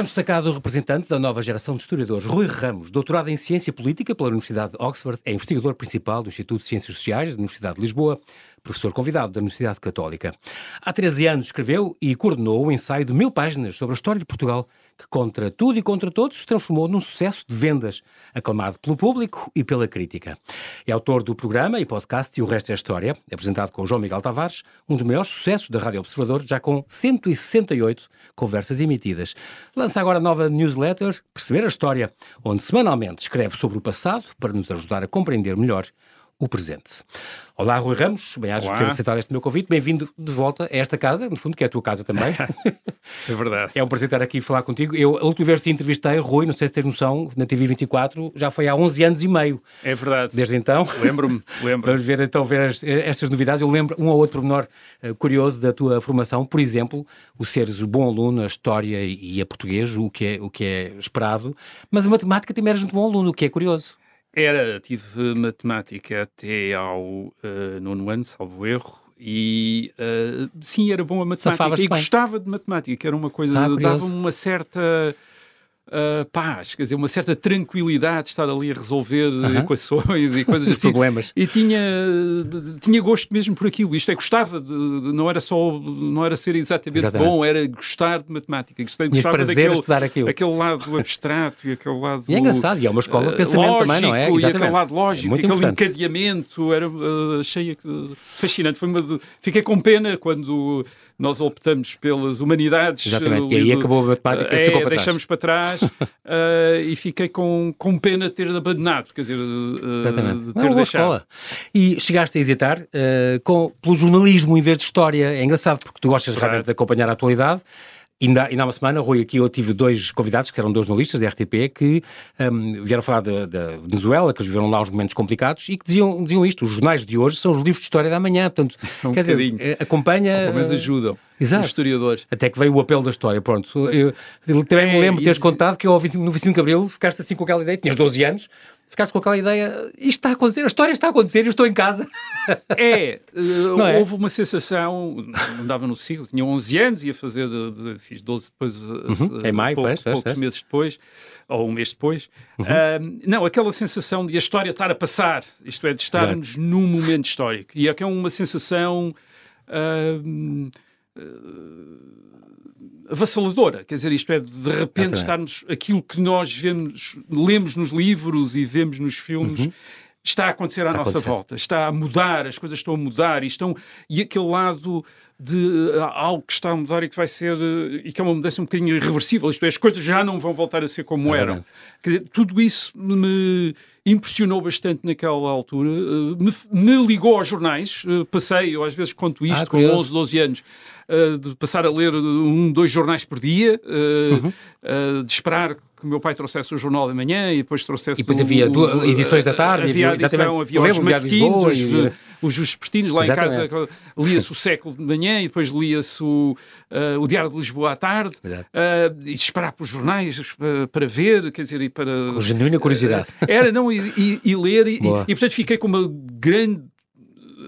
É um destacado representante da nova geração de historiadores. Rui Ramos, doutorado em Ciência Política pela Universidade de Oxford, é investigador principal do Instituto de Ciências Sociais da Universidade de Lisboa, professor convidado da Universidade Católica. Há 13 anos escreveu e coordenou o ensaio de mil páginas sobre a história de Portugal, que contra tudo e contra todos se transformou num sucesso de vendas, aclamado pelo público e pela crítica. É autor do programa e podcast E o Resto é História, apresentado com João Miguel Tavares, um dos maiores sucessos da Rádio Observador, já com 168 conversas emitidas. Lança agora a nova newsletter Perceber a História, onde semanalmente escreve sobre o passado para nos ajudar a compreender melhor o presente. Olá, Rui Ramos, bem-ajas por ter aceitado este meu convite. Bem-vindo de volta a esta casa, no fundo, que é a tua casa também. é verdade. É um prazer estar aqui e falar contigo. Eu, a última vez que te entrevistei, Rui, não sei se tens noção, na TV 24, já foi há 11 anos e meio. É verdade. Desde então. Lembro-me, lembro. Vamos ver então ver as, estas novidades. Eu lembro um ou outro pormenor uh, curioso da tua formação, por exemplo, o seres bom aluno, a história e, a português, o que, é, o que é esperado, mas a matemática também eras muito bom aluno, o que é curioso. Era, tive matemática até ao uh, nono ano, salvo erro, e uh, sim, era bom a matemática. E gostava de matemática, que era uma coisa, ah, dava-me uma certa uh, paz, quer dizer, uma certa tranquilidade de estar ali a resolver uh -huh. equações e coisas assim. Problemas. E tinha, tinha gosto mesmo por aquilo. Isto é, gostava de, não era só, não era ser exatamente, exatamente. bom, era gostar de matemática. Gostei, gostava prazer daquele, estudar aquilo. aquele lado abstrato e aquele lado... E é engraçado, e é uma escola de pensamento lógico, também, não é? Exatamente. E aquele lado lógico, é aquele importante. encadeamento, era, uh, achei fascinante. Foi uma, fiquei com pena quando nós optamos pelas humanidades. Exatamente, e aí acabou a matemática é, ficou para deixamos trás. para trás uh, e fiquei com, com pena de ter abandonado, quer dizer, uh, Exatamente. de ter Não, deixado. Escola. E chegaste a hesitar uh, com, pelo jornalismo em vez de história. É engraçado porque tu gostas claro. realmente de acompanhar a atualidade. Ainda, ainda há uma semana, Rui, aqui eu tive dois convidados, que eram dois jornalistas da RTP, que um, vieram falar da Venezuela, que eles viveram lá uns momentos complicados, e que diziam, diziam isto, os jornais de hoje são os livros de história da manhã, portanto, um quer bocadinho. dizer, acompanha... Pelo menos ajudam. Exato. Os historiadores. Até que veio o apelo da história, pronto. Eu, eu também é, me lembro de teres contado que eu, no Vicente Gabriel ficaste assim com aquela ideia, tinhas 12 anos, ficaste com aquela ideia, isto está a acontecer, a história está a acontecer, eu estou em casa. É, uh, é? houve uma sensação, andava no ciclo, tinha 11 anos, ia fazer, de, de, fiz 12 depois, uhum, em maio, pouco, fez, poucos meses depois, ou um mês depois. Uhum. Uh, não, aquela sensação de a história estar a passar, isto é, de estarmos Exato. num momento histórico. E é que é uma sensação... Uh, avassaladora, quer dizer, isto é, de repente estarmos aquilo que nós vemos, lemos nos livros e vemos nos filmes. Uhum. Está a acontecer à está nossa acontecer. volta, está a mudar, as coisas estão a mudar e, estão, e aquele lado de uh, algo que está a mudar e que vai ser uh, e que é uma mudança um bocadinho irreversível, isto é, as coisas já não vão voltar a ser como eram. Quer dizer, tudo isso me impressionou bastante naquela altura, me, me, ligou aos jornais, passei, eu às vezes conto isto ah, com 11, 12 anos, de passar a ler um, dois jornais por dia, uhum. de esperar que o meu pai trouxesse o jornal da manhã e depois trouxesse. E depois havia o, edições da tarde, havia, havia, edição, havia os matutinos, os, os vespertinos lá exatamente. em casa, lia-se o século de manhã e depois lia-se o, uh, o Diário de Lisboa à tarde, uh, e esperar para os jornais uh, para ver, quer dizer, e para. Com genuína curiosidade. era, não, e, e, e ler, e, e, portanto fiquei com uma grande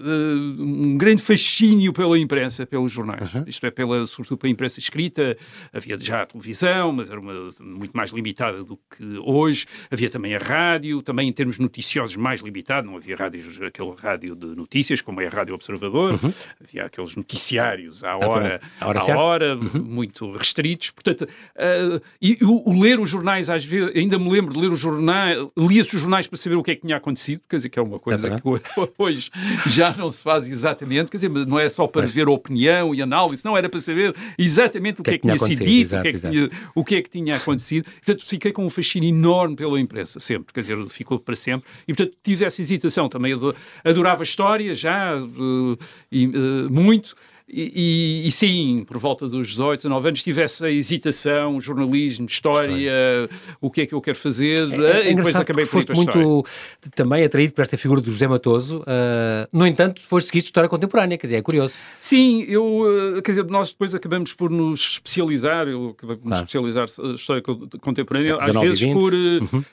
uh, um grande fascínio pela imprensa, pelos jornais. Uhum. Isto é, pela, sobretudo pela imprensa escrita. Havia já a televisão, mas era uma, muito mais limitada do que hoje. Havia também a rádio, também em termos noticiosos mais limitado. Não havia rádios, aquele rádio de notícias, como é a Rádio Observador. Uhum. Havia aqueles noticiários à hora, à hora, à hora uhum. muito restritos. Portanto, uh, e o, o, ler os jornais, às vezes, ainda me lembro de ler os jornais, lia-se os jornais para saber o que é que tinha acontecido, quer dizer, que é uma coisa que hoje já não se faz exatamente, quer dizer, não é só para Mas... ver opinião e análise, não, era para saber exatamente o que, é que, tinha sido dito, o, que é que tinha, o que é que tinha acontecido. Portanto, fiquei com um fascínio enorme pela imprensa, sempre, quer dizer, ficou para sempre. E, portanto, tive essa hesitação também. Adorava história já, uh, e, uh, muito. E, e, e, sim, por volta dos 18, 19 anos, tive essa hesitação, jornalismo, história, história. o que é que eu quero fazer, é, é e depois acabei por foste muito também atraído por esta figura do José Matoso, uh, no entanto, depois seguiste história contemporânea, quer dizer, é curioso. Sim, eu, uh, quer dizer, nós depois acabamos por nos especializar, eu acabei por claro. especializar história contemporânea, às vezes por... Uh, uhum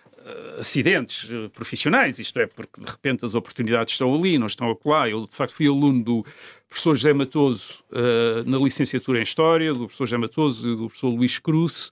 acidentes profissionais, isto é, porque de repente as oportunidades estão ali, não estão acolá. Eu, de facto, fui aluno do professor José Matoso uh, na licenciatura em História, do professor José Matoso e do professor Luís Cruz,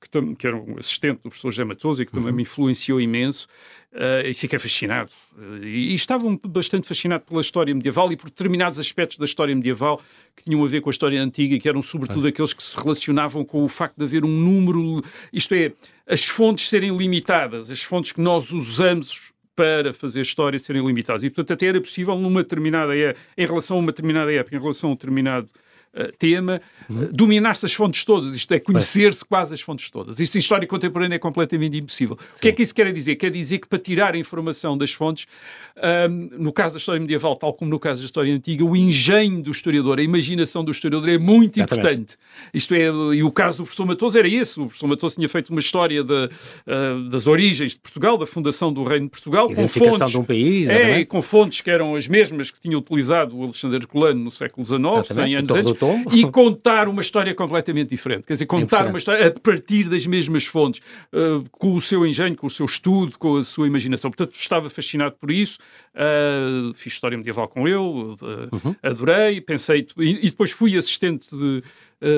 que, que era um assistente do professor José Matoso e que também uhum. me influenciou imenso, uh, e fiquei fascinado. Uh, e, e estava bastante fascinado pela história medieval e por determinados aspectos da história medieval que tinham a ver com a história antiga, que eram sobretudo aqueles que se relacionavam com o facto de haver um número, isto é, as fontes serem limitadas, as fontes que nós usamos para fazer história serem limitadas. E, portanto, até era possível numa determinada época, em relação a uma determinada época, em relação a um determinado uh, tema, uhum. uh, dominar-se as fontes todas, isto é, conhecer-se quase as fontes todas. Isto em história contemporânea é completamente impossível. Sim. O que é que isso quer dizer? Quer dizer que para tirar a informação das fontes, um, no caso da história medieval, tal como no caso da história antiga, o engenho do historiador, a imaginação do historiador é muito Exatamente. importante. Isto é, e o caso do professor Matoso era esse. O professor Matoso tinha feito uma história de, uh, das origens de Portugal, da fundação do Reino de Portugal, com fontes, de um país, é, com fontes que eram as mesmas que tinha utilizado o Alexandre Colano no século XIX, exatamente. 100 anos antes, e contar uma história completamente diferente. Quer dizer, contar uma história a partir das mesmas fontes, uh, com o seu engenho, com o seu estudo, com a sua imaginação. Portanto, estava fascinado por isso. Uh, fiz história medieval com ele, uh, uhum. adorei, pensei, e, e, depois fui assistente de,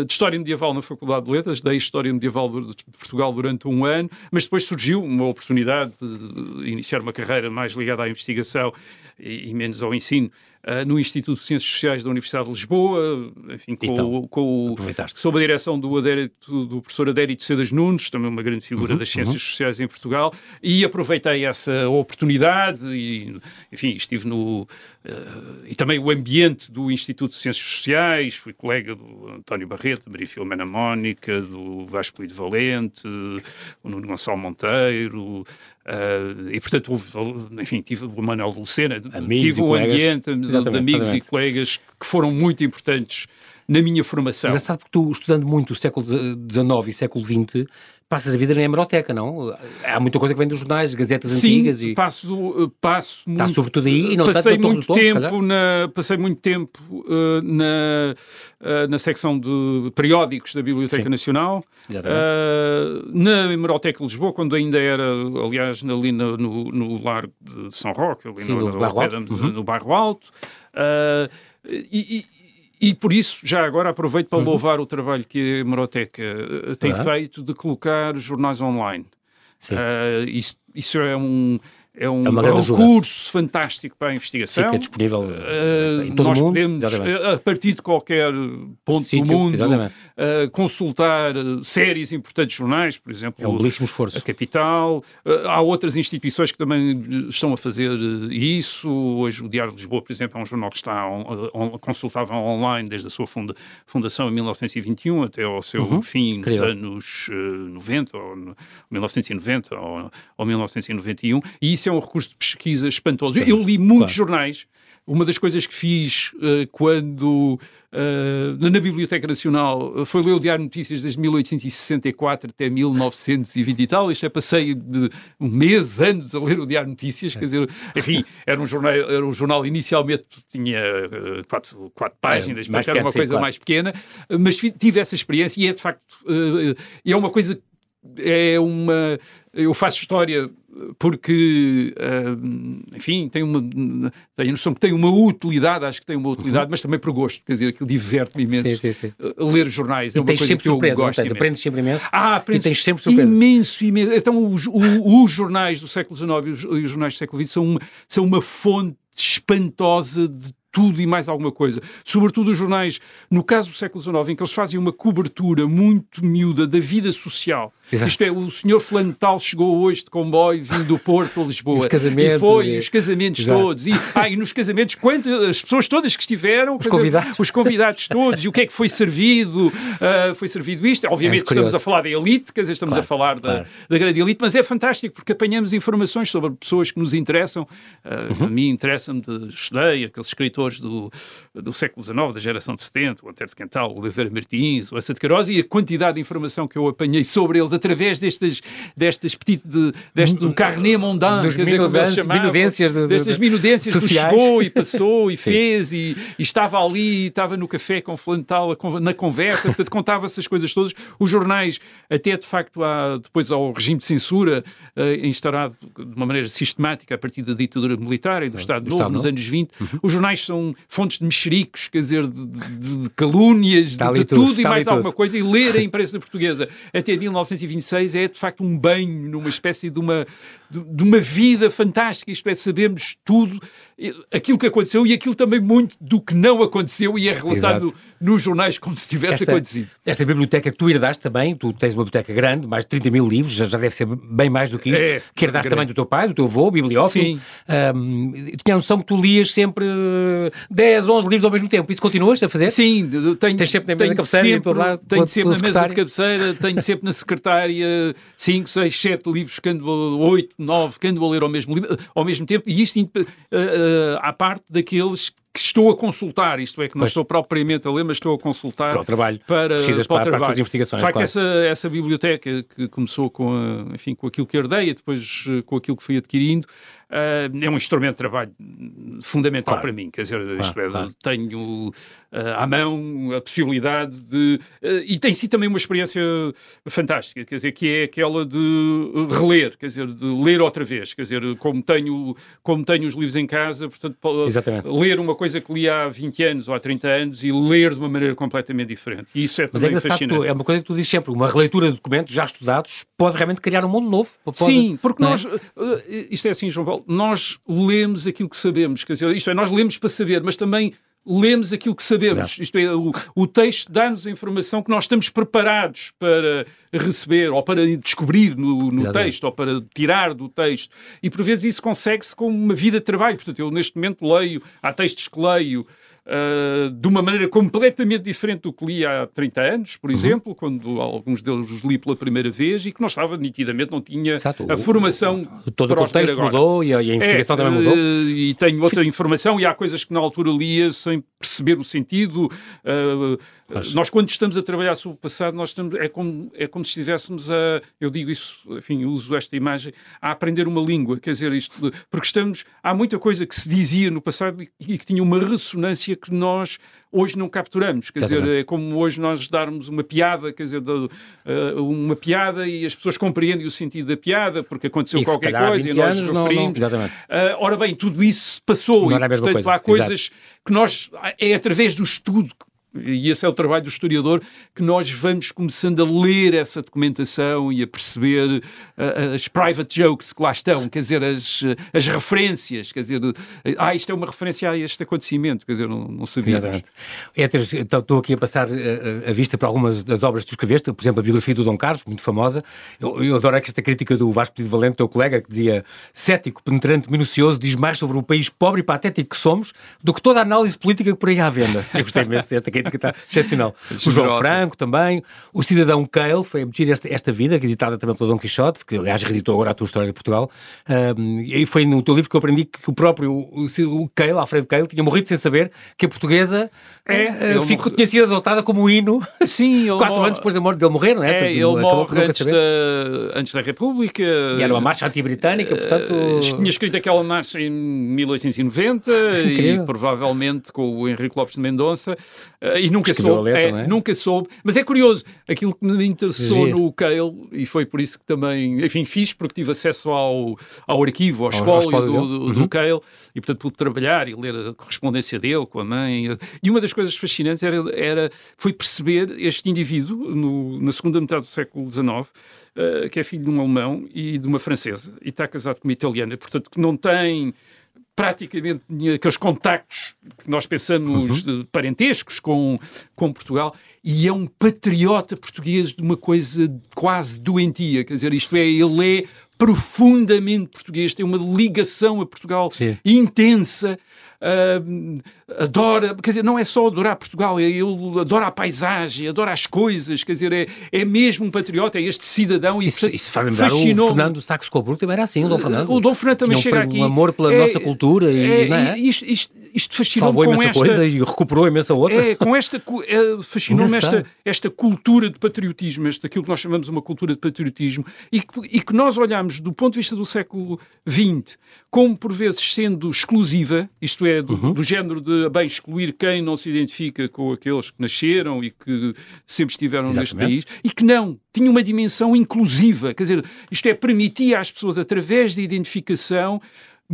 de, História Medieval na Faculdade de Letras, dei História Medieval de Portugal durante um ano, mas depois surgiu uma oportunidade de iniciar uma carreira mais ligada à investigação e menos ao ensino uh, no Instituto de Ciências Sociais da Universidade de Lisboa, enfim, com, então, com o, sob a direção do, adérito, do professor Adérito Cedas Nunes, também uma grande figura uhum, das ciências uhum. sociais em Portugal, e aproveitei essa oportunidade e, enfim, estive no... Uh, e também o ambiente do Instituto de Ciências Sociais, fui colega do António Barreto, Maria Filomena Mónica, do Vasco de Valente, o Nuno Gonçalo Monteiro, Uh, e portanto, houve, enfim, tive o Manuel Lucena, amigos tive o ambiente de, de amigos exatamente. e colegas que foram muito importantes na minha formação. Engraçado porque tu, estudando muito o século XIX e século XX, passas a vida na hemeroteca, não? Há muita coisa que vem dos jornais, gazetas Sim, antigas e passo, passo Está muito, sobretudo aí e não passei tanto muito tempo na Passei muito tempo uh, na, uh, na secção de periódicos da Biblioteca Sim. Nacional, uh, na Hemeroteca de Lisboa, quando ainda era, aliás, ali no, no, no Largo de São Roque, ali Sim, no, no, bairro Alto. uhum. no Bairro Alto. e, e por isso, já agora aproveito para uhum. louvar o trabalho que a Hemeroteca eh, tem uhum. feito de colocar jornais online. Uh, isso, isso é um é um, é um recurso fantástico para a investigação. Fica disponível uh, em todo nós o mundo. podemos, exatamente. a partir de qualquer ponto Sítio, do mundo, uh, consultar séries importantes de jornais, por exemplo, é um belíssimo esforço. a Capital. Uh, há outras instituições que também estão a fazer isso. Hoje o Diário de Lisboa, por exemplo, é um jornal que está on, on, consultável online desde a sua funda, fundação em 1921 até ao seu uhum. fim nos anos 90, ou no, 1990 ou, ou 1991. E isso é um recurso de pesquisa espantoso. Eu, eu li muitos claro. jornais. Uma das coisas que fiz uh, quando uh, na Biblioteca Nacional foi ler o Diário de Notícias desde 1864 até 1920 e tal. Isto é, passei de um mês, anos a ler o Diário de Notícias. Quer dizer, enfim, era um jornal, era um jornal inicialmente tinha uh, quatro, quatro páginas, é, mas era uma coisa claro. mais pequena. Mas tive essa experiência e é de facto é uma coisa é uma eu faço história porque, enfim, tem uma, tenho a noção que tem uma utilidade, acho que tem uma utilidade, uhum. mas também por gosto, quer dizer, aquilo diverte-me imenso. Sim, sim, sim. Uh, ler jornais e é uma coisa sempre que eu surpresa, gosto. Tens, aprendes sempre imenso. Ah, aprendes e tens sempre surpresa. Imenso, imenso. Então, os, os, os jornais do século XIX e os, os jornais do século XX são uma, são uma fonte espantosa de tudo e mais alguma coisa. Sobretudo os jornais, no caso do século XIX, em que eles fazem uma cobertura muito miúda da vida social. Exato. Isto é, o senhor fulano tal chegou hoje de comboio vindo do Porto a Lisboa. os casamentos. E foi, e... os casamentos Exato. todos. E, ah, e nos casamentos, quantas, as pessoas todas que estiveram. Os convidados. os convidados todos. e o que é que foi servido? Uh, foi servido isto. Obviamente é estamos a falar da elite, quer dizer, estamos claro, a falar da, claro. da grande elite, mas é fantástico porque apanhamos informações sobre pessoas que nos interessam. Uh, uhum. A mim interessa-me, estudei aqueles escritores do, do século XIX, da geração de 70, o Antero de Quental, o Oliveira Martins, o Essa de Queiroz, e a quantidade de informação que eu apanhei sobre eles através destas, destas petites, de, deste do carnet mondain, dos minudências, do, destas minudências sociais. que chegou e passou e fez e, e, estava ali, e estava no café com fulano tal, na conversa, portanto contava essas coisas todas. Os jornais, até de facto há, depois ao regime de censura uh, instaurado de uma maneira sistemática a partir da ditadura militar e do Estado Novo, Estado nos anos 20, uhum. os jornais são fontes de mexericos, quer dizer, de, de, de calúnias, de, de tudo, tudo e mais alguma coisa, e ler a imprensa portuguesa até 1920 1926 é de facto um banho numa espécie de uma, de, de uma vida fantástica, isto é, sabemos tudo, aquilo que aconteceu e aquilo também muito do que não aconteceu e é relatado nos jornais como se tivesse esta, acontecido. Esta biblioteca que tu herdaste também, tu tens uma biblioteca grande, mais de 30 mil livros, já, já deve ser bem mais do que isto, é, que herdaste também do teu pai, do teu avô, bibliófilo. Sim. Um, tinha a noção que tu lias sempre 10, 11 livros ao mesmo tempo. Isso continuas a fazer? Sim. Tenho, Tens sempre na mesa cabeceira sempre, lado, Tenho sempre na mesa de cabeceira, tenho sempre na secretária 5, 6, 7 livros, que ando, 8, 9, que ando a ler ao mesmo, ao mesmo tempo, e isto uh, uh, à parte daqueles que estou a consultar, isto é, que não pois. estou propriamente a ler, mas estou a consultar para o trabalho, para, Precisas para, para, investigações. De facto, claro. essa, essa biblioteca que começou com, a, enfim, com aquilo que herdei e depois eh, com aquilo que fui adquirindo, uh, é um instrumento de trabalho fundamental claro. para mim. Quer dizer, isto é, claro. tenho uh, à mão a possibilidade de. Uh, e tem sido também uma experiência fantástica, quer dizer, que é aquela de reler, quer dizer, de ler outra vez. Quer dizer, como tenho, como tenho os livros em casa, portanto, Exatamente. ler uma coisa que li há 20 anos ou há 30 anos e ler de uma maneira completamente diferente. E isso é Mas é fascinante. Tu, é uma coisa que tu dizes sempre, uma releitura de documentos já estudados pode realmente criar um mundo novo. Pode, Sim, porque é? nós, isto é assim, João Paulo, nós lemos aquilo que sabemos, quer dizer, isto é, nós lemos para saber, mas também lemos aquilo que sabemos. Isto é, o, o texto dá-nos a informação que nós estamos preparados para receber ou para descobrir no, no texto ou para tirar do texto. E por vezes isso consegue-se com uma vida de trabalho. Portanto, eu neste momento leio, há textos que leio uh, de uma maneira completamente diferente do que li há 30 anos, por uhum. exemplo, quando alguns deles os li pela primeira vez e que não estava nitidamente, não tinha Exato. a formação. Todo o contexto mudou e a, investigação é, também mudou. Uh, e tenho outra informação e há coisas que na altura lia sem perceber o sentido. Uh, mas... Nós, quando estamos a trabalhar sobre o passado, nós estamos, é, como, é como se estivéssemos a, eu digo isso, enfim, uso esta imagem, a aprender uma língua, quer dizer, isto, porque estamos, há muita coisa que se dizia no passado e, e que tinha uma ressonância que nós hoje não capturamos. Quer Exatamente. dizer, é como hoje nós darmos uma piada, quer dizer, uh, uma piada e as pessoas compreendem o sentido da piada porque aconteceu e qualquer coisa e nós referimos. Não, não. Uh, ora bem, tudo isso passou não e, portanto, coisa. há coisas Exato. que nós, é através do estudo e esse é o trabalho do historiador, que nós vamos começando a ler essa documentação e a perceber uh, as private jokes que lá estão, quer dizer, as, as referências, quer dizer, ah, isto é uma referência a este acontecimento, quer dizer, não, não sabia. Exatamente. então, estou aqui a passar a, eh, a, vista para algumas das obras que tu escreveste, por exemplo, a biografia do Dom Carlos, muito famosa. Eu, eu adoro esta crítica do Vasco Pedido Valente, teu colega, que dizia cético, penetrante, minucioso, diz mais sobre o país pobre e patético que somos do que toda a análise política que por aí há à venda. Eu gostei imenso desta crítica que está excepcional. o João Franco também, o Cidadão Cale, foi a esta, esta vida, editada também pelo Dom Quixote, que aliás reeditou agora a tua história de Portugal. Um, e foi no teu livro que eu aprendi que o próprio o, o Cale, Alfredo Cale, tinha morrido sem saber que a portuguesa é, uh, ficou, tinha sido adotada como hino Sim, quatro morre... anos depois da morte dele morrer, não é? é ele morre antes da, antes da República. E era uma marcha anti-britânica, portanto. Uh, tinha escrito aquela marcha em 1890 e provavelmente com o Henrique Lopes de Mendonça. Uh, e nunca soube, letra, é, é? nunca soube. Mas é curioso, aquilo que me interessou Gia. no Cale, e foi por isso que também, enfim, fiz, porque tive acesso ao, ao arquivo, ao, ao espólio do, do, uhum. do Cale, e portanto pude trabalhar e ler a correspondência dele com a mãe. E uma das coisas fascinantes era, era foi perceber este indivíduo, no, na segunda metade do século XIX, uh, que é filho de um alemão e de uma francesa, e está casado com uma italiana, portanto que não tem praticamente aqueles contactos que nós pensamos uhum. parentescos com, com Portugal e é um patriota português de uma coisa quase doentia, quer dizer, isto é, ele é profundamente português, tem uma ligação a Portugal Sim. intensa, uh, adora, quer dizer, não é só adorar Portugal, é, ele adora a paisagem, adora as coisas, quer dizer, é, é mesmo um patriota, é este cidadão. E isso, isso faz lembrar fascinou... o Fernando Saxo Coburgo também era assim, o Dom Fernando. O Dom Fernando também Tinha um, chega aqui. um amor pela é, nossa cultura e, é, é? isto, isto, isto fascinou-me com imensa esta... coisa e recuperou imensa outra. É, com esta, é, fascinou-me esta, esta cultura de patriotismo, este, aquilo que nós chamamos uma cultura de patriotismo, e que, e que nós olhamos do ponto de vista do século XX como por vezes sendo exclusiva, isto é, do, uhum. do género de bem excluir quem não se identifica com aqueles que nasceram e que sempre estiveram Exatamente. neste país, e que não, tinha uma dimensão inclusiva, quer dizer, isto é, permitia às pessoas, através da identificação,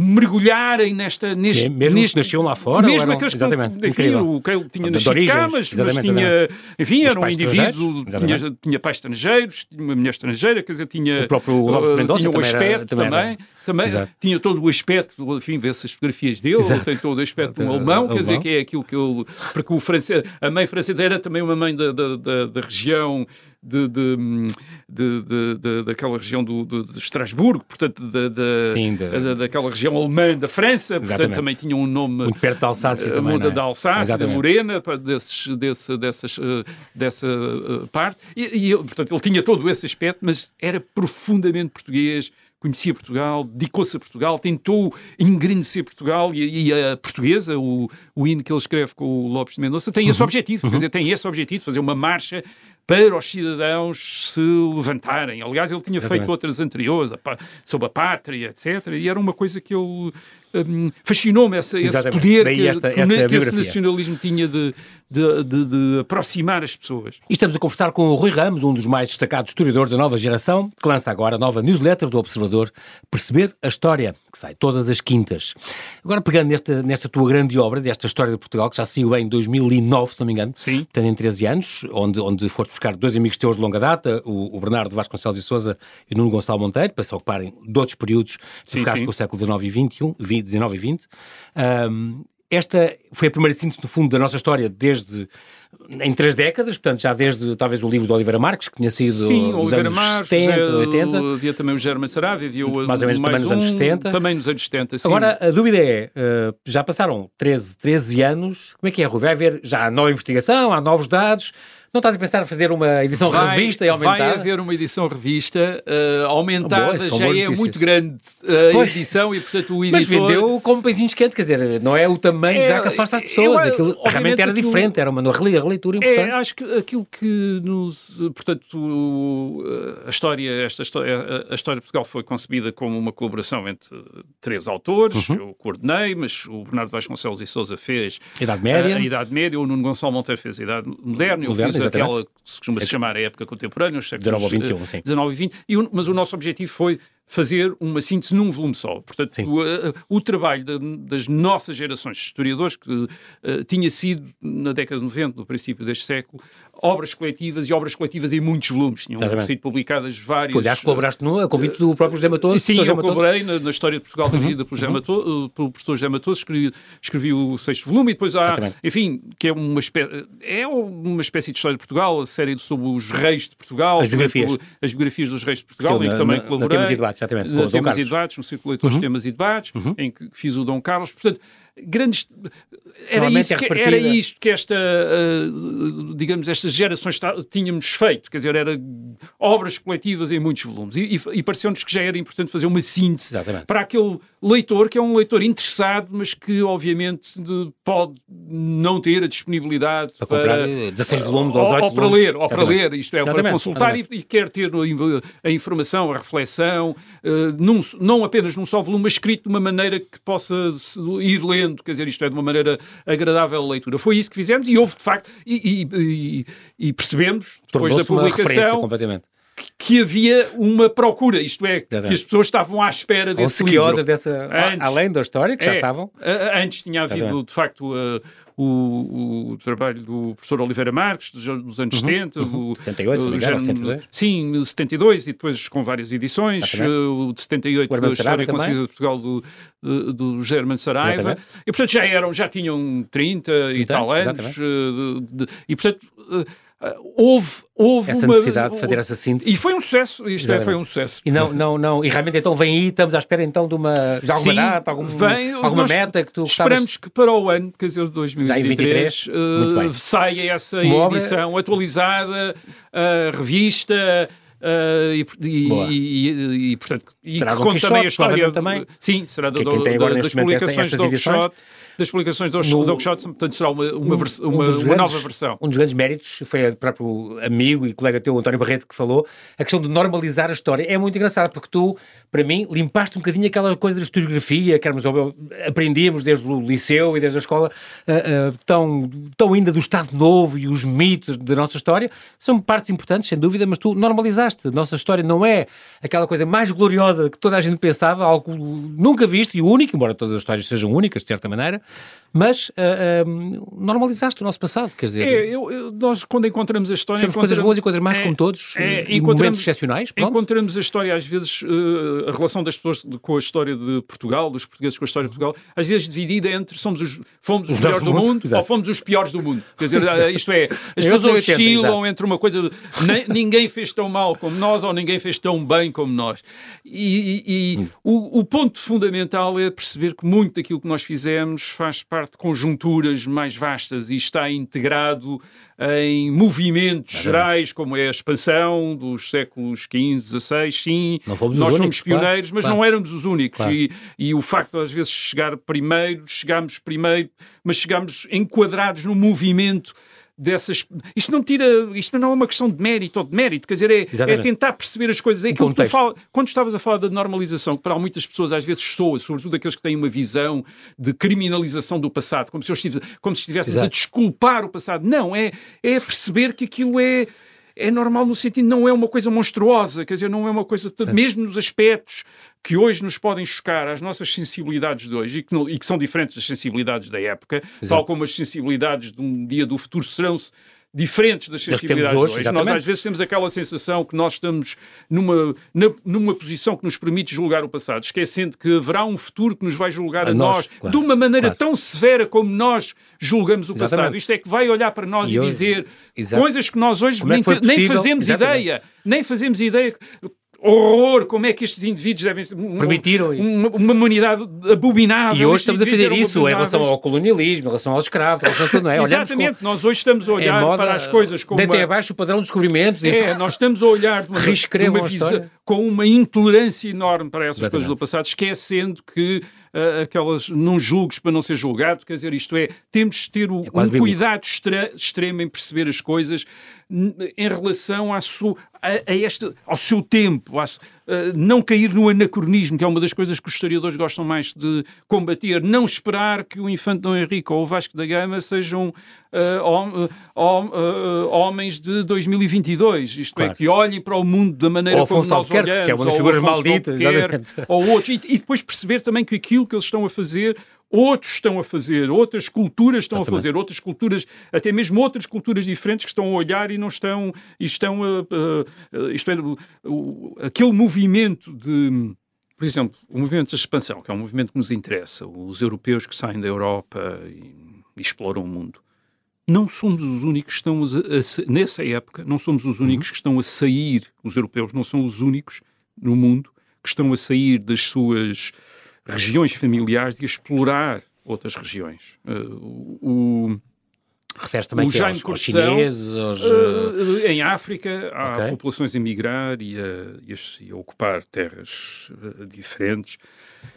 mergulharem nesta neste é, mesmo neste, que nasciam lá fora mesmo eram, aqueles que enfim, o ele tinha nascido origens, cá mas, mas tinha enfim era um indivíduo tinha, tinha pais estrangeiros tinha uma mulher estrangeira quer dizer tinha o próprio Lopes Mendonça tinha o aspecto era, também, também, também tinha todo o aspecto enfim vê-se as fotografias dele ele tem todo o aspecto de um alemão quer dizer que é aquilo que ele porque o francês a mãe francesa era também uma mãe da, da, da, da região de, de, de, daquela região do, de Estrasburgo, portanto, da, daquela região alemã da França, Exatamente. portanto, também tinha um nome. Muito perto da Alsácia, também, muda é? da Alsácia, da Lorena, desses, desse, dessas, uh, dessa uh, parte. E, e, portanto, ele tinha todo esse aspecto, mas era profundamente português conhecia Portugal, dedicou-se a Portugal, tentou engrandecer Portugal e, e, a portuguesa, o, o hino que ele escreve com o Lopes de Mendonça, tem esse uhum. objetivo, uhum. quer dizer, tem esse objetivo, fazer uma marcha para os cidadãos se levantarem. Aliás, ele tinha feito outras anteriores, sobre a pátria, etc. E era uma coisa que ele um, fascinou-me esse, esse poder que, esta, esta que esse nacionalismo tinha de, de, de, de, aproximar as pessoas. E estamos a conversar com o Rui Ramos, um dos mais destacados historiadores da nova geração, que lança agora a nova newsletter do Observador, Perceber a História, que sai todas as quintas. Agora, pegando nesta, nesta tua grande obra, desta História de Portugal, que já saiu em 2009, se não me engano, Sim. tem 13 anos, onde, onde foste buscar dois amigos teus de longa data, o, o Bernardo Vasconcelos e Souza e o Nuno Gonçalo Monteiro, para se ocuparem de outros períodos, se ficares com o século XIX e XXI, 19 e 20. Um, esta foi a primeira síntese, no fundo, da nossa história desde em três décadas, portanto, já desde talvez o livro de Oliveira Marques, que tinha sido Sim, nos Oliveira anos Marques, 70, 80. Havia também o German Sarabia, havia o, mais ou menos mais também nos anos um, 70. Também nos anos 70, sim. Agora, a dúvida é, uh, já passaram 13, 13 anos, como é que é, Rui? Vai haver já nova investigação, há novos dados, não estás a pensar em fazer uma edição vai, revista e aumentar? Vai haver uma edição revista uh, aumentada, oh, boa, já é muito grande uh, a edição e, portanto, o editor... Mas vendeu como pãezinhos quentes, quer dizer, não é o tamanho é, já que afasta as pessoas, eu, aquilo realmente era aquilo, diferente, era uma releitura importante. É, acho que aquilo que nos... Portanto, a história, esta história, a história de Portugal foi concebida como uma colaboração entre três autores, uhum. eu coordenei, mas o Bernardo Vasconcelos e Souza fez... Idade Média. A, a Idade Média, o Nuno Gonçalo Monteiro fez a Idade Moderna, eu fiz aquela que se costuma -se chamar a época contemporânea, os séculos 19 e 21, sim. 19 e 20, e o, mas o nosso objetivo foi fazer uma síntese num volume só. Portanto, o, o, trabalho de, das nossas gerações de historiadores, que uh, tinha sido, na década de 90, no princípio deste século, obras coletivas e obras coletivas em muitos volumes. Tinham Exatamente. sido publicadas várias... Tu, aliás, colaboraste no a convite do próprio José Matoso? Sim, eu colaborei na, na, História de Portugal uhum. pelo, José uhum. Matoso, pelo professor José Matoso, escrevi, escrevi o sexto volume e depois há, Exatamente. enfim, que é uma, espécie, é uma espécie de História de Portugal, a série sobre os reis de Portugal. As biografias. as biografias dos reis de Portugal, Sim, em que na, também colaborei. Na temas e debates, exatamente. Com temas e debates, no Leitores uhum. Temas e Debates, uhum. em que fiz o Dom Carlos. Portanto, grandes era isso, que, era isto que esta uh, digamos estas gerações tínhamos feito. Quer dizer era obras coletivas em muitos volumes. E, e, e pareceu-nos que já era importante fazer uma síntese Exatamente. para aquele leitor que é um leitor interessado mas que obviamente de, pode não ter a disponibilidade para, para 16 volumes ou 18 ou, para ler ou para ler. Isto é Exatamente. para consultar e, e, quer ter a informação a reflexão uh, num, não apenas num só volume mas escrito de uma maneira que possa ir lendo quer dizer, isto é de uma maneira agradável a leitura. Foi isso que fizemos e houve, de facto, e, e, e percebemos, depois da publicação, que havia uma procura, isto é, que as pessoas estavam à espera desse livro. dessa, antes, além da história, que já é, estavam. Antes tinha havido, de facto, o, o, trabalho do professor Oliveira Marques, dos, dos anos uhum, 70. Uhum. O, 78, se engano, 72. Sim, 72 e depois com várias edições. Uh, o de 78, o da História Concisa de Portugal do, do, do German Saraiva. Exatamente. E, portanto, já eram, já tinham 30, 30 e tal anos. Uh, de, de, e, portanto... Uh, houve, houve essa uma, necessidade de fazer essa síntese. E foi um sucesso, isto é, foi um sucesso. E não, não, não, e realmente então vem aí, estamos à espera então de uma, de alguma Sim, data, algum, vem, alguma meta que tu Esperamos gostavas... que para o ano, quer dizer, 2023, uh, saia essa uma edição obra... atualizada, uh, revista... Uh, e, e, e, e, portanto, e que conta também a história. Também. Sim, será do, do, das publicações do Shot das publicações do, no, do Quixote, portanto será uma, uma, um, uma, um uma grandes, nova versão. Um dos grandes méritos foi o próprio amigo e colega teu, António Barreto, que falou, a questão de normalizar a história. É muito engraçado, porque tu, para mim, limpaste um bocadinho aquela coisa da historiografia, que éramos, aprendíamos desde o liceu e desde a escola, uh, uh, tão, tão ainda do Estado Novo e os mitos da nossa história, são partes importantes, sem dúvida, mas tu normalizaste normalizaste. Nossa história não é aquela coisa mais gloriosa que toda a gente pensava, algo nunca visto e único, embora todas as histórias sejam únicas, de certa maneira, mas uh, uh, normalizaste o nosso passado, quer dizer... É, eu, eu, nós quando encontramos a história... Temos coisas boas e coisas más, é, como todos, é, e momentos excepcionais. Pronto. Encontramos a história, às vezes, uh, a relação das pessoas com a história de Portugal, dos portugueses com a história de Portugal, às vezes dividida entre somos os, fomos os melhores do mundo, mundo ou fomos os piores do mundo. Quer dizer, isto é, as pessoas oscilam entre uma coisa... De, ninguém fez tão mal como nós ou ninguém fez tão bem como nós. E, e, e hum. o, o ponto fundamental é perceber que muito daquilo que nós fizemos faz parte de conjunturas mais vastas e está integrado em movimentos gerais, como é a expansão dos séculos XV, XVI, sim, não fomos nós únicos, pioneiros, claro, mas claro. não éramos os únicos. Claro. E, e, o facto de às vezes chegar primeiro, chegámos primeiro, mas chegámos enquadrados no movimento dessas. Isto não tira. Isto não é uma questão de mérito ou de mérito, quer dizer, é, é tentar perceber as coisas. É que fala, quando estavas a falar da normalização, que para muitas pessoas às vezes soa, sobretudo aqueles que têm uma visão de criminalização do passado, como se, como se estivéssemos a desculpar o passado. Não, é, é perceber que aquilo é é normal no sentido, não é uma coisa monstruosa, quer dizer, não é uma coisa, mesmo nos aspectos que hoje nos podem chocar às nossas sensibilidades de hoje e que, não, e que são diferentes das sensibilidades da época, Exato. tal como as sensibilidades de um dia do futuro serão-se diferentes das sensibilidades hoje. hoje. Nós às vezes temos aquela sensação que nós estamos numa, na, numa posição que nos permite julgar o passado, esquecendo que haverá um futuro que nos vai julgar a, a nós, nós claro, de uma maneira claro. tão severa como nós julgamos o Exatamente. passado. Isto é que vai olhar para nós e, e hoje, dizer exato. coisas que nós hoje é nem, nem, fazemos Exatamente. ideia, nem fazemos ideia horror, como é que estes indivíduos devem ser. Permitiram. Uma, uma humanidade abominável. E hoje estamos a fazer isso em relação ao colonialismo, em relação aos escravos, em relação a tudo, não é? Exatamente, com... nós hoje estamos a olhar moda, para as coisas como. Uma... abaixo o padrão de descobrimentos. É, nós estamos a olhar de uma, de uma visão, com uma intolerância enorme para essas Exatamente. coisas do passado, esquecendo que uh, aquelas não julgues para não ser julgado, quer dizer, isto é, temos de ter o, é um cuidado extre extremo em perceber as coisas em relação à sua, a, a este, ao seu tempo, a, não cair no anacronismo, que é uma das coisas que os historiadores gostam mais de combater, não esperar que o Infante Dom Henrique ou o Vasco da Gama sejam uh, homens de 2022, isto é, claro. é, que olhem para o mundo da maneira ou como nós olhamos, que é uma das figuras malditas, ou outros, e, e depois perceber também que aquilo que eles estão a fazer outros estão a fazer, outras culturas estão a fazer, outras culturas, até mesmo outras culturas diferentes que estão a olhar e não estão, e estão a, a, a isto é, aquele movimento de, por exemplo, o movimento da expansão, que é um movimento que nos interessa, os europeus que saem da Europa e, e exploram o mundo. Não somos os únicos que estão a, a, nessa época, não somos os únicos uhum. que estão a sair, os europeus não são os únicos no mundo que estão a sair das suas regiões familiares e a explorar outras regiões. Uh, o, Refere também o que aos, aos chineses? Aos... Uh, em África há okay. populações a emigrar e a, e a, e a ocupar terras uh, diferentes.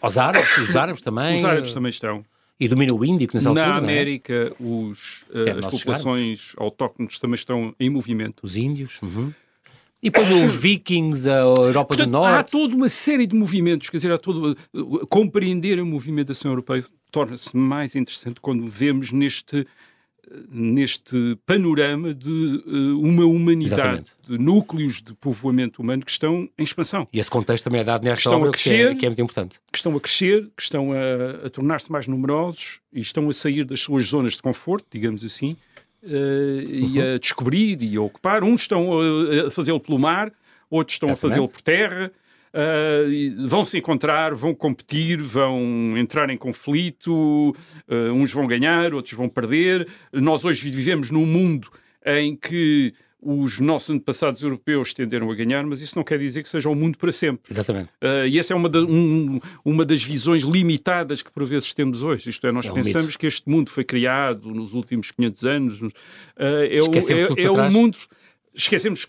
Os árabes, os árabes também? Os árabes também estão. E domínio o Índico nessa altura, Na América, é? os, as populações autóctones também estão em movimento. Os índios. Uhum. E depois os vikings, a Europa Portanto, do Norte. Há toda uma série de movimentos, quer dizer, há todo, compreender a movimentação europeia torna-se mais interessante quando vemos neste neste panorama de uh, uma humanidade, Exatamente. de núcleos de povoamento humano que estão em expansão. E esse contexto também é dado nesta obra, a crescer, que, é, que é muito importante. Que estão a crescer, que estão a, a tornar-se mais numerosos e estão a sair das suas zonas de conforto, digamos assim, uh, e a descobrir e a ocupar. Uns estão a, a fazê-lo pelo mar, outros estão Exatamente. a fazê-lo por terra. Uh, vão se encontrar, vão competir, vão entrar em conflito, uh, uns vão ganhar, outros vão perder. Nós hoje vivemos num mundo em que os nossos antepassados europeus tenderam a ganhar, mas isso não quer dizer que seja o mundo para sempre. Exatamente. Uh, e essa é uma, da, um, uma das visões limitadas que por vezes temos hoje. Isto é, nós é um pensamos mito. que este mundo foi criado nos últimos 500 anos. Uh, é, o, é, é o mundo esquecemos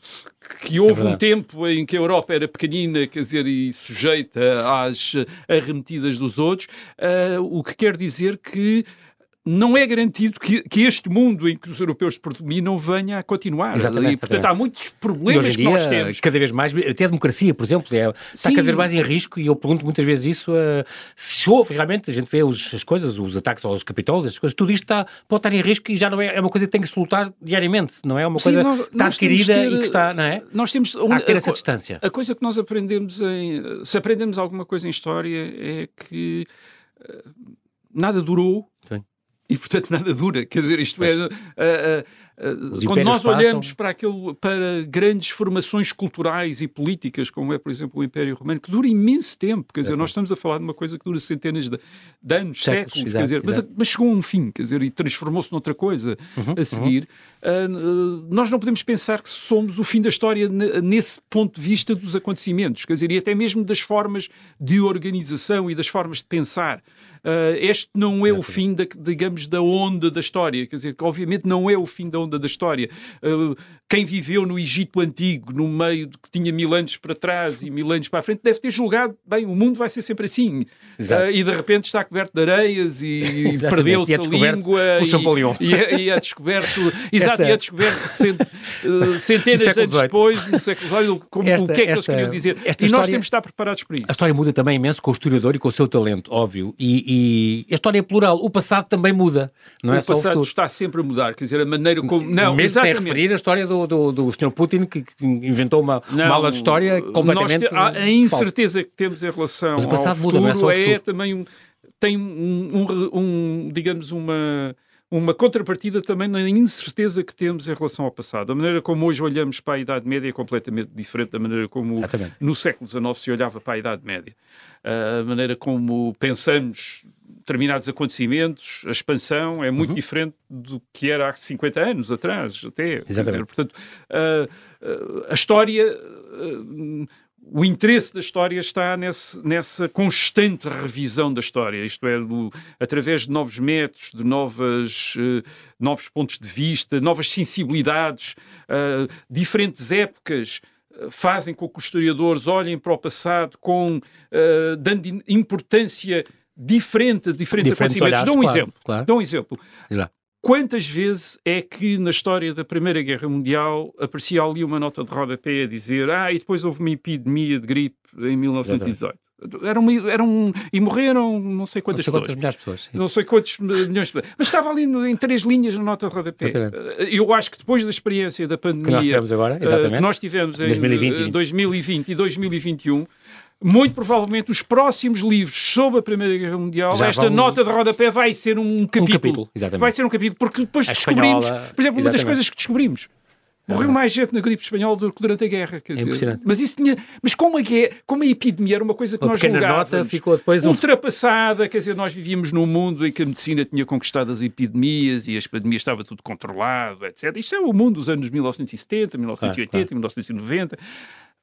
que houve é um tempo em que a Europa era pequenina, quer dizer, e sujeita às arremetidas dos outros, uh, o que quer dizer que não é garantido que, que, este mundo em que os europeus predominam venha a continuar. Exatamente, e, portanto, exatamente. há muitos problemas dia, que nós temos. Cada vez mais, até a democracia, por exemplo, é, está cada vez mais em risco e eu pergunto muitas vezes isso, uh, se houve realmente, a gente vê os, as coisas, os ataques aos capitólio, as coisas, tudo isto está, pode estar em risco e já não é, é uma coisa que tem que se lutar diariamente, não é? uma coisa Sim, nós, que está adquirida ter, e que está, não é? Nós temos... Há que ter a, essa distância. A coisa que nós aprendemos em... Se aprendemos alguma coisa em história é que uh, nada durou e portanto nada dura. Quer dizer, isto é. Uh, uh, uh, quando nós passam... olhamos para, aquele, para grandes formações culturais e políticas, como é, por exemplo, o Império Romano, que dura imenso tempo, quer dizer, é nós estamos a falar de uma coisa que dura centenas de, de anos, séculos, séculos exato, quer dizer, mas, mas, chegou a um fim, quer dizer, e transformou-se noutra coisa uhum, a seguir. Uhum. nós não podemos pensar que somos o fim da história nesse ponto de vista dos acontecimentos, quer dizer, e até mesmo das formas de organização e das formas de pensar. Uh, este não é o fim, da, digamos, da onda da história. Quer dizer, que obviamente não é o fim da onda da história. Uh, quem viveu no Egito Antigo, no meio de que tinha mil anos para trás e mil anos para a frente, deve ter julgado, bem, o mundo vai ser sempre assim. Uh, e de repente está coberto de areias e perdeu-se a língua. E, e, é, e é descoberto, exato, esta... e é descoberto cent, centenas de anos depois, no século XVIII, como, esta, o que é que esta, eles queriam dizer. E história, nós temos de estar preparados para isso. A história muda também imenso com o historiador e com o seu talento, óbvio. E, e a história é plural. O passado também muda, não o é só o futuro. O passado está sempre a mudar, quer dizer, a maneira como... Não, Mesmo exatamente. sem referir a história do, do, do Sr. Putin, que, que inventou uma, não, de história completamente te, A incerteza falsa. que temos em relação Mas o passado ao futuro muda, não é, é também um, tem um, um, um digamos, uma uma contrapartida também na incerteza que temos em relação ao passado. A maneira como hoje olhamos para a Idade Média é completamente diferente da maneira como Exatamente. no século XIX se olhava para a Idade Média. A maneira como pensamos determinados acontecimentos, a expansão é muito uhum. diferente do que era há 50 anos atrás, até. Exatamente. Dizer, portanto, a, a história o interesse da história está nesse, nessa constante revisão da história, isto é, do, através de novos métodos, de novas, uh, novos pontos de vista, novas sensibilidades, uh, diferentes épocas uh, fazem com que os historiadores olhem para o passado com dando importância diferente diferentes, diferentes acontecimentos. Dou um claro, exemplo. Claro. Dou um exemplo. Quantas vezes é que na história da Primeira Guerra Mundial aparecia ali uma nota de rodapé a dizer ah, e depois houve uma epidemia de gripe em 1918? Eram, eram, e morreram não sei quantas, não sei quantas milhares de pessoas. Sim. Não sei quantos milhões de pessoas. Mas estava ali em três linhas na nota de rodapé. Exatamente. Eu acho que depois da experiência da pandemia que nós tivemos agora, eh, exatamente. nós tivemos em 2020, 2020 e 2021 muito provavelmente os próximos livros sobre a Primeira Guerra Mundial, Já esta vão... nota de rodapé vai ser um capítulo. Um capítulo vai ser um capítulo, porque depois a descobrimos, espanhola... por exemplo, uma das coisas que descobrimos. Morreu ah. mais gente na gripe espanhola do que durante a guerra. Quer é dizer, mas isso tinha. Mas como a, guerra, como a epidemia era uma coisa que a nós julgávamos nota ficou depois ultrapassada, quer dizer, nós vivíamos num mundo em que a medicina tinha conquistado as epidemias e as epidemias estava tudo controlado, etc. Isto é o mundo dos anos 1970, 1980, claro, claro. 1990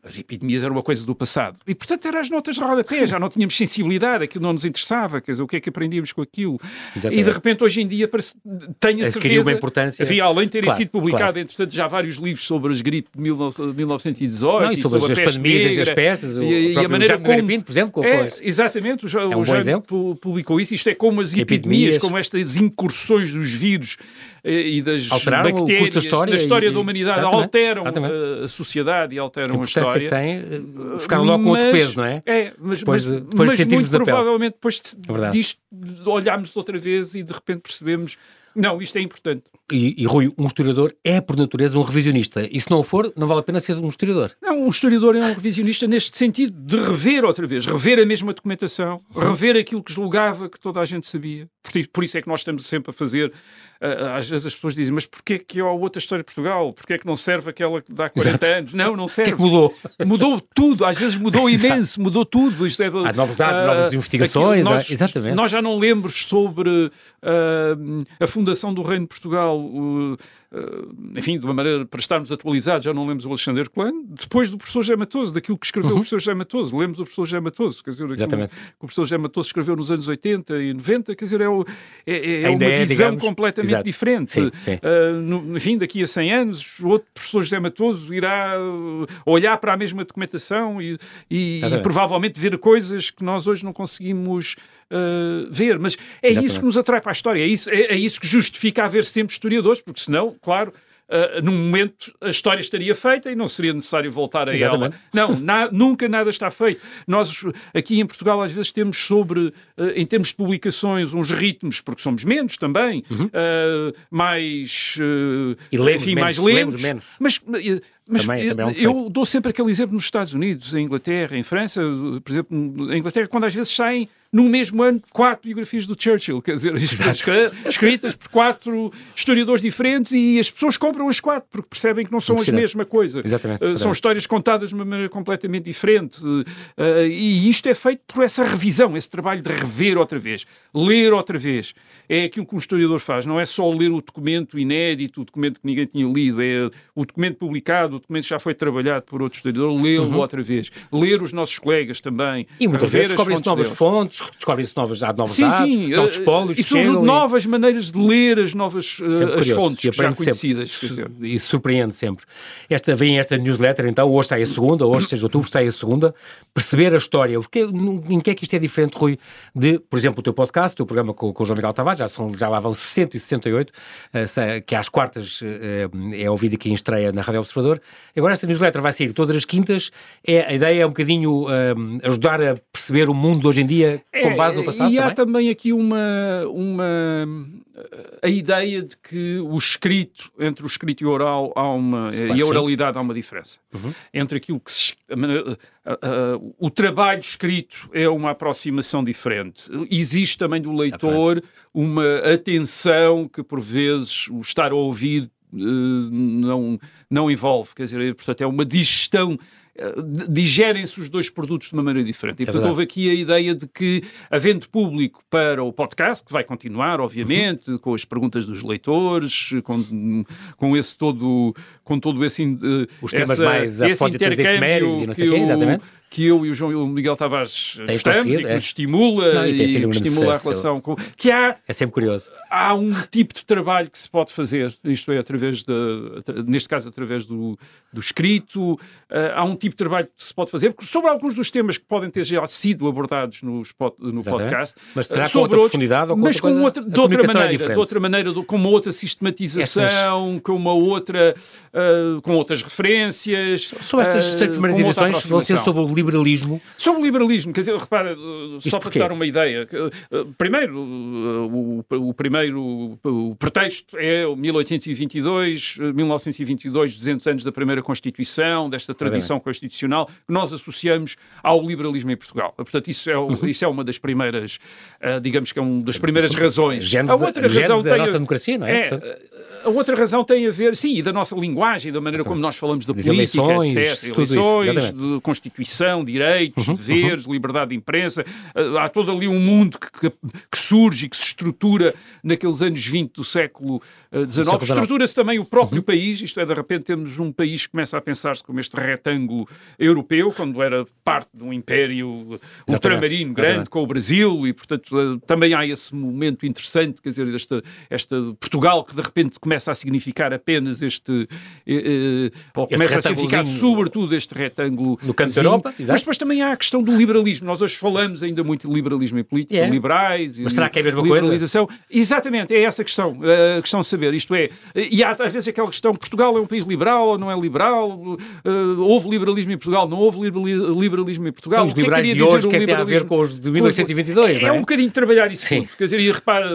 as epidemias eram uma coisa do passado. E, portanto, eram as notas de rodapé, já não tínhamos sensibilidade, aquilo não nos interessava, quer dizer, o que é que aprendíamos com aquilo. Exatamente. E, de repente, hoje em dia, parece, tenho a certeza... uma importância... Enfim, além de terem claro, sido publicados, claro. entretanto, já vários livros sobre as gripes de 1918 não, e, sobre, sobre as pandemias e as pestes, o e, e a maneira como... Pinto, por exemplo, com é, Exatamente, o, é um o publicou isso. Isto é como as epidemias, epidemias, como estas incursões dos vírus eh, e das Alteraram bactérias da história, da história da humanidade exatamente, alteram exatamente. a sociedade e alteram a, a história. Que tem, eh, ficaram logo com outro peso, não é? É, mas, depois, mas, depois mas muito provavelmente depois é disto olhámos outra vez e de repente percebemos não, isto é importante. E, e, Rui, um historiador é, por natureza, um revisionista. E se não for, não vale a pena ser um historiador. Não, um historiador é um revisionista neste sentido de rever outra vez, rever a mesma documentação, rever aquilo que julgava que toda a gente sabia. Por, por isso é que nós estamos sempre a fazer. Uh, às vezes as pessoas dizem, mas porquê que há outra história de Portugal? Porquê que não serve aquela que dá 40 Exato. anos? Não, não serve. que, que mudou? Mudou tudo, às vezes mudou imenso, mudou tudo. Isto é, há novos dados, uh, novas investigações. Nós, exatamente. Nós já não lemos sobre uh, a fundação do Reino de Portugal uh, enfim, de uma maneira para estarmos atualizados, já não lemos o Alexandre Colano, depois do professor José Matoso, daquilo que escreveu uhum. o professor José Matoso, lemos o professor José Matoso, quer dizer, Exatamente. que o professor José Matoso escreveu nos anos 80 e 90, quer dizer, é, o, é, é, é uma é, visão digamos, completamente exato. diferente. Sim, sim. Uh, no, enfim, daqui a 100 anos, o outro professor José Matoso irá olhar para a mesma documentação e, e, e provavelmente ver coisas que nós hoje não conseguimos uh, ver. Mas é Exatamente. isso que nos atrai para a história, é isso, é, é isso que justifica haver sempre historiadores, porque senão, claro uh, num momento a história estaria feita e não seria necessário voltar a Exatamente. ela. Não, na, nunca nada está feito. Nós aqui em Portugal às vezes temos sobre, uh, em termos de publicações, uns ritmos, porque somos menos também, uhum. uh, mais, enfim, menos, mais lentos. Menos. Mas, mas também, também é um eu dou sempre aquele exemplo nos Estados Unidos, em Inglaterra, em França, por exemplo, em Inglaterra, quando às vezes saem no mesmo ano quatro biografias do Churchill, quer dizer, escritas por quatro historiadores diferentes e as pessoas compram as quatro porque percebem que não são a mesma coisa. Exatamente. Uh, são histórias contadas de uma maneira completamente diferente. Uh, e isto é feito por essa revisão, esse trabalho de rever outra vez, ler outra vez. É aquilo que um historiador faz, não é só ler o documento inédito, o documento que ninguém tinha lido, é o documento publicado, o documento já foi trabalhado por outro historiador, lê-lo uhum. outra vez. Ler os nossos colegas também. E muitas vezes descobrem-se novas deles. fontes, descobrem-se novos, novos sim, dados, sim. novos eh, espólios. E sobretudo novas maneiras de ler as novas uh, as fontes já conhecidas. Sempre, e surpreende sempre. Esta, vem esta newsletter, então, hoje sai a segunda, hoje, 6 de outubro, sai a segunda. Perceber a história. Porque, em que é que isto é diferente, Rui, de, por exemplo, o teu podcast, o teu programa com, com o João Miguel Tavares, já, são, já lá vão 168, uh, que às quartas é ouvido aqui em estreia na Rádio Observador. Agora esta newsletter vai sair todas as quintas. É, a ideia é um bocadinho ajudar a perceber o mundo hoje em dia com base no passado E também? há também aqui uma, uma a ideia de que o escrito, entre o escrito e o oral, há uma, e a oralidade há uma diferença. Uhum. Entre aquilo que se, o trabalho escrito é uma aproximação diferente. Existe também do leitor uma atenção que, por vezes, o estar a ouvir não, não envolve. Quer dizer, portanto, é uma digestão digerem-se os dois produtos de uma maneira diferente. E, é portanto, houve aqui a ideia de que, havendo público para o podcast, que vai continuar, obviamente, uhum. com as perguntas dos leitores, com, com esse todo, com todo esse, uh, Os temas essa, mais esse intercâmbio e não sei que, quê, exatamente que eu e o João Miguel Tavares Tem gostamos e que é. nos estimula não, e, e que estimula a relação com... Que há, é sempre curioso. Há um tipo de trabalho que se pode fazer, isto é, através de, neste caso, através do, do escrito, uh, há um tipo de trabalho que se pode fazer sobre alguns dos temas que podem ter já sido abordados no, no podcast. Mas terá uh, com outra outros, profundidade ou com mas com outra, de outra é maneira, é de outra maneira, com uma outra sistematização, Essas... com uma outra, uh, com outras referências. Sobre estas uh, primeiras edições vão ser sobre o liberalismo? Sobre o liberalismo, quer dizer, repara, Isto só para te dar uma ideia. Primeiro, o, o primeiro o pretexto é 1822, 1922, 200 anos da primeira Constituição, desta tradição constitucional que nós associamos ao liberalismo em Portugal. Portanto, isso é, uhum. isso é uma das primeiras, digamos que é uma das primeiras razões. Gênesis a outra razão da, tem nossa democracia, não é? é a outra razão tem a ver, sim, e da nossa linguagem, da maneira então, como nós falamos da política, eleições, etc. Eleições, de Constituição, direitos, uhum, deveres, uhum. liberdade de imprensa. Ah, há todo ali um mundo que, que, que, surge e que se estrutura naqueles anos 20 do século XIX. Uh, Estrutura-se também o próprio uhum. país, isto é, de repente temos um país que começa a pensar-se como este retângulo europeu, quando era parte de um império ultramarino grande, Exatamente. com o Brasil, e portanto uh, também há esse momento interessante, quer dizer, esta, esta Portugal que de repente começa a significar apenas este. Eh, ou este começa a significar sobretudo este retângulo. No canto da Europa, exato. Mas depois também há a questão do liberalismo. Nós hoje falamos ainda muito de liberalismo em política, yeah. liberais. Mas será que é a mesma liberalização. coisa? Exatamente, é essa a questão. A questão de saber. Isto é, e há às vezes aquela questão: Portugal é um país liberal ou não é liberal? Uh, houve liberalismo em Portugal, não houve liberalismo em Portugal. Então, os liberais que é de hoje, o que é que tem a ver com os de 1822? É, é, é um bocadinho trabalhar isso Sim. tudo. Quer dizer, e repara,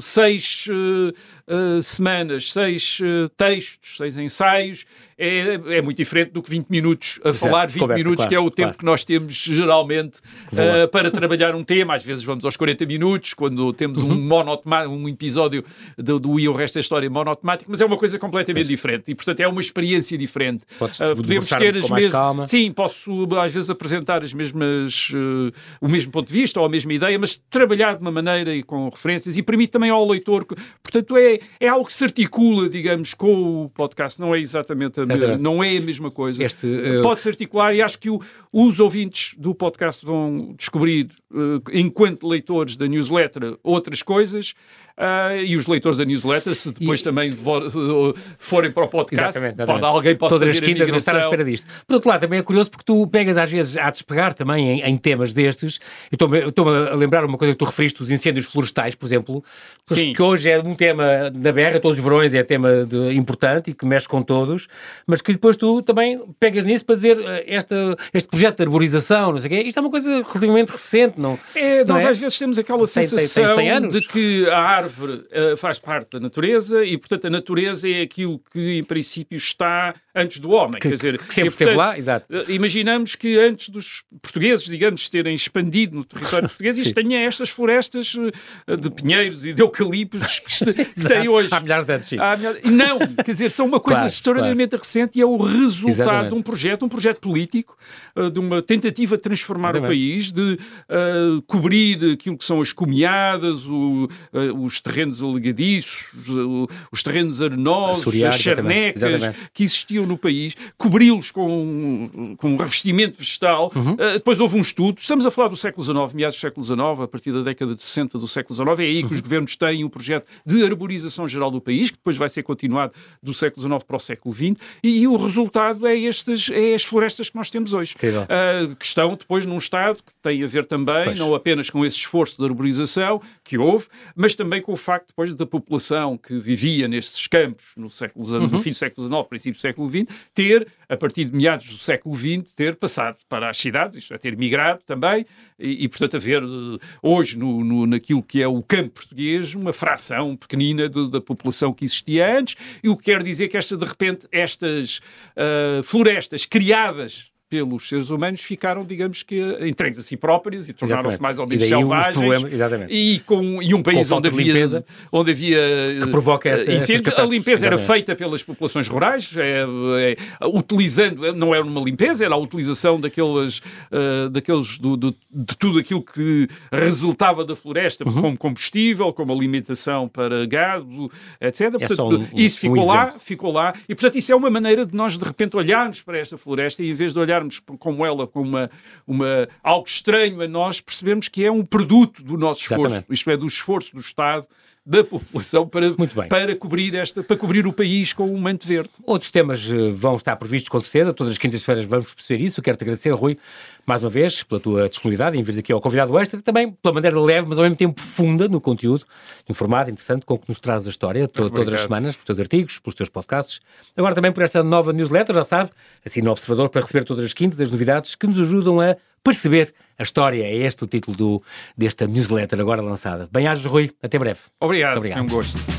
seis. Uh, uh, semanas, seis uh, textos, seis ensaios, é, é muito diferente do que 20 minutos a Exato. falar, 20 Conversa, minutos, claro, que é o tempo claro. que nós temos geralmente uh, para trabalhar um tema. Às vezes vamos aos 40 minutos, quando temos uhum. um, um episódio do, do E o Resto da História monotemático, mas é uma coisa completamente pois. diferente e, portanto, é uma experiência diferente. Uh, podemos ter as mesmas. Sim, posso às vezes apresentar as mesmas, uh, o mesmo ponto de vista ou a mesma ideia, mas trabalhar de uma maneira e com referências e permite também ao leitor. Que, portanto, é, é algo que se articula, digamos, com o podcast, não é exatamente a não é a mesma coisa. Este, uh... Pode-se articular e acho que o, Os ouvintes do podcast vão descobrir, uh, enquanto leitores da newsletter, outras coisas. Uh, e os leitores da newsletter, se depois e... também for, forem para o podcast, exatamente, exatamente. Pode, alguém pode Todas fazer as quintas vão estar à espera disto. Por outro lado, também é curioso porque tu pegas às vezes a despegar também em, em temas destes. Estou-me a lembrar uma coisa que tu referiste, os incêndios florestais, por exemplo, que hoje é um tema da berra, todos os verões é tema de, importante e que mexe com todos, mas que depois tu também pegas nisso para dizer uh, esta, este projeto de arborização, não sei o quê, isto é uma coisa relativamente recente, não é? Nós é? às vezes temos aquela sensação tem, tem, tem de que a árvore árvore uh, faz parte da natureza e, portanto, a natureza é aquilo que, em princípio, está antes do homem. Que, Quer dizer, que sempre e, portanto, esteve lá, exato. Uh, imaginamos que antes dos portugueses, digamos, terem expandido no território português, isto tenha estas florestas uh, de pinheiros e de eucaliptos que, que têm hoje. Há milhares de anos, sim. Milhares... Não, quer dizer, são uma coisa claro, extraordinariamente claro. recente e é o resultado Exatamente. de um projeto, um projeto político, de uma tentativa de transformar Exatamente. o país, de cobrir aquilo que são as comiadas, o, os terrenos alegadiços, os terrenos arenosos, as charnecas que existiam no país, cobri-los com, com um revestimento vegetal. Uhum. Uh, depois houve um estudo, estamos a falar do século XIX, meados do século XIX, a partir da década de 60 do século XIX, é aí que uhum. os governos têm um projeto de arborização geral do país, que depois vai ser continuado do século XIX para o século XX, e, e o resultado é, estas, é as florestas que nós temos hoje. Uh, que estão depois num estado que tem a ver também, pois. não apenas com esse esforço de arborização que houve, mas também com o facto, depois, da população que vivia nestes campos no, século, uhum. no fim do século XIX, princípio do século XX, ter, a partir de meados do século XX, ter passado para as cidades, isto é, ter migrado também, e, e portanto, haver uh, hoje, no, no, naquilo que é o campo português, uma fração pequenina de, da população que existia antes, e o que quer dizer que esta, de repente, estas uh, florestas criadas pelos seres humanos ficaram, digamos que, entregues a si próprias e tornaram-se mais ou menos selvagens. e, com, e um país onde havia, limpeza, onde havia que provoca esta, incêndios. A limpeza era feita pelas populações rurais, é, é, utilizando, não era uma limpeza, era a utilização daqueles, uh, daqueles do, do, de tudo aquilo que resultava da floresta uhum. como combustível, como alimentação para gado, etc. É portanto, um, isso ficou um lá, ficou lá, e portanto isso é uma maneira de nós de repente olharmos para esta floresta e em vez de olhar olharmos como ela como uma, uma, algo estranho a nós, percebemos que é um produto do nosso esforço, Exatamente. isto é, do esforço do Estado da população para, para, cobrir esta, para cobrir o país com um manto verde. Outros temas eh, vão estar previstos com certeza, todas as quintas-feiras vamos perceber isso. Quero-te agradecer, Rui, mais uma vez, pela tua disponibilidade em vir aqui ao convidado extra, também pela maneira leve, mas ao mesmo tempo profunda no conteúdo, informado, interessante, com que nos traz a história to todas as semanas, pelos teus artigos, pelos teus podcasts. Agora também por esta nova newsletter, já sabe, assim no Observador, para receber todas as quintas as novidades que nos ajudam a perceber a história. É este o título do, desta newsletter agora lançada. Bem-ajas, Rui. Até breve. Obrigado. Muito obrigado. É um gosto.